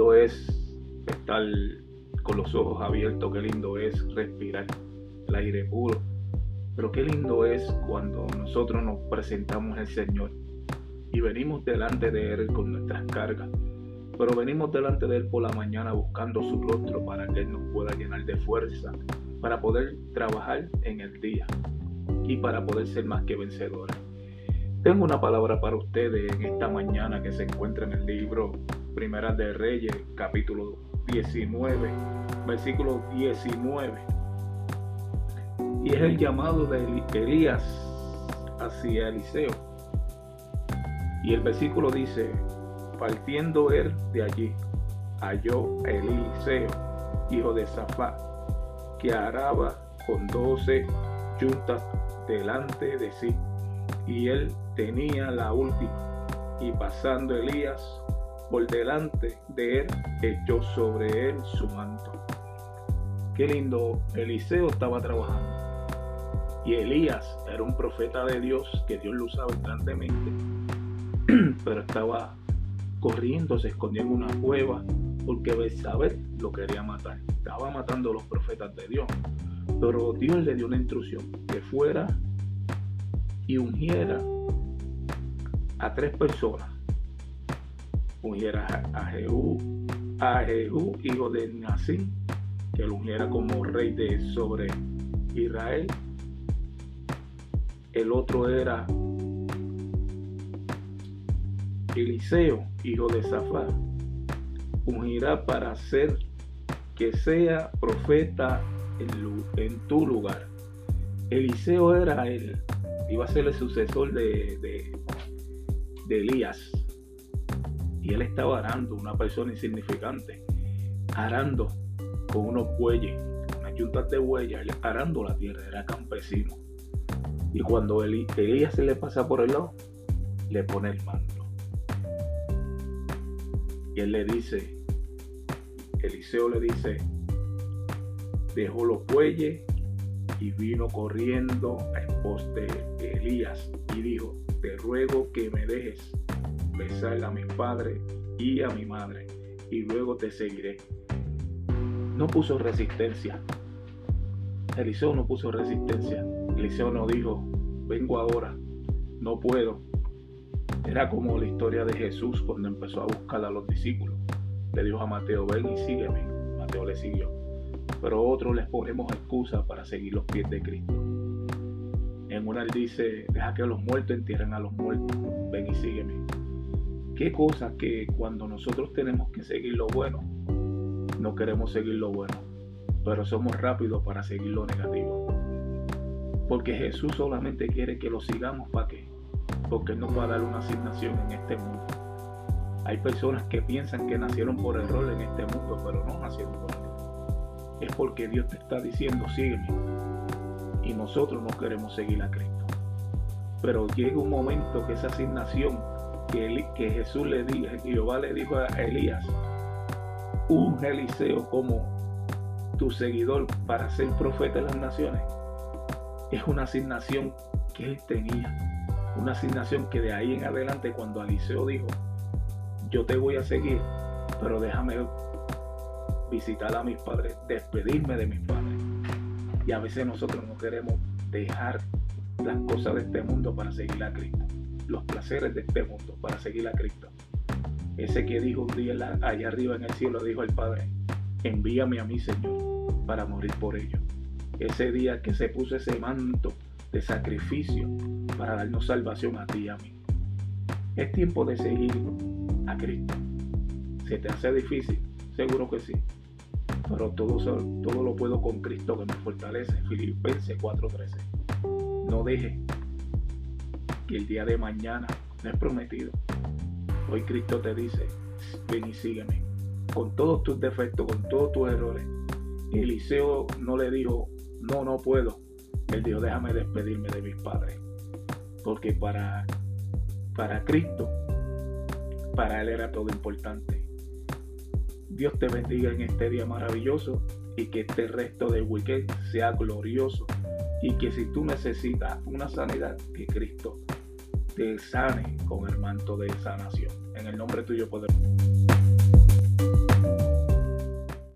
lindo es estar con los ojos abiertos, qué lindo es respirar el aire puro. Pero qué lindo es cuando nosotros nos presentamos al Señor y venimos delante de Él con nuestras cargas. Pero venimos delante de Él por la mañana buscando su rostro para que Él nos pueda llenar de fuerza, para poder trabajar en el día y para poder ser más que vencedores. Tengo una palabra para ustedes en esta mañana que se encuentra en el libro Primera de Reyes, capítulo 19, versículo 19. Y es el llamado de Elías hacia Eliseo. Y el versículo dice, partiendo él de allí, halló a Eliseo, hijo de Safá, que araba con doce yuntas delante de sí, y él tenía la última, y pasando Elías por delante de él, echó sobre él su manto. Qué lindo, Eliseo estaba trabajando. Y Elías era un profeta de Dios que Dios lo usaba grandemente, pero estaba corriendo, se escondía en una cueva porque Besabel lo quería matar. Estaba matando a los profetas de Dios. Pero Dios le dio una instrucción que fuera y ungiera a tres personas. Ungiera a Jehú, a Jehú, hijo de Nacín, que lo ungiera como rey de sobre Israel. El otro era Eliseo, hijo de Zafar, ungirá para hacer que sea profeta en, tu lugar. Eliseo era él, iba a ser el sucesor de, de, Elías. Y él estaba arando, una persona insignificante, arando con unos bueyes, unas yuntas de huellas, arando la tierra, era campesino. Y cuando Elías se le pasa por el lado, le pone el manto. Y él le dice, Eliseo le dice, dejó los bueyes y vino corriendo a pos de Elías y dijo, te ruego que me dejes besar a mi padre y a mi madre y luego te seguiré. No puso resistencia. Eliseo no puso resistencia. Eliseo no dijo, vengo ahora, no puedo. Era como la historia de Jesús cuando empezó a buscar a los discípulos. Le dijo a Mateo, ven y sígueme. Mateo le siguió. Pero otros les ponemos excusa para seguir los pies de Cristo. En una él dice, deja que los muertos entierren a los muertos. Ven y sígueme. Qué cosa que cuando nosotros tenemos que seguir lo bueno, no queremos seguir lo bueno, pero somos rápidos para seguir lo negativo. Porque Jesús solamente quiere que lo sigamos para qué? porque Él nos va a dar una asignación en este mundo. Hay personas que piensan que nacieron por error en este mundo, pero no nacieron por error. Es porque Dios te está diciendo, sígueme. Y nosotros no queremos seguir a Cristo. Pero llega un momento que esa asignación que, Jesús le dijo, Jehová le dijo a Elías, un Eliseo como tu seguidor para ser profeta de las naciones, es una asignación que él tenía una asignación que de ahí en adelante cuando Eliseo dijo, yo te voy a seguir, pero déjame visitar a mis padres, despedirme de mis padres. Y a veces nosotros no queremos dejar las cosas de este mundo para seguir a Cristo, los placeres de este mundo para seguir a Cristo. Ese que dijo un día allá arriba en el cielo, dijo el Padre, envíame a mí, Señor, para morir por ellos. Ese día que se puso ese manto de sacrificio para darnos salvación a ti y a mí. Es tiempo de seguir a Cristo. ¿Se te hace difícil? Seguro que sí. Pero todo, todo lo puedo con Cristo que me fortalece. Filipenses 4:13. No deje que el día de mañana es prometido. Hoy Cristo te dice, ven y sígueme. Con todos tus defectos, con todos tus errores. Eliseo no le dijo, no, no puedo él dijo, déjame despedirme de mis padres. Porque para, para Cristo, para Él era todo importante. Dios te bendiga en este día maravilloso y que este resto del weekend sea glorioso. Y que si tú necesitas una sanidad, que Cristo te sane con el manto de sanación. En el nombre tuyo podemos.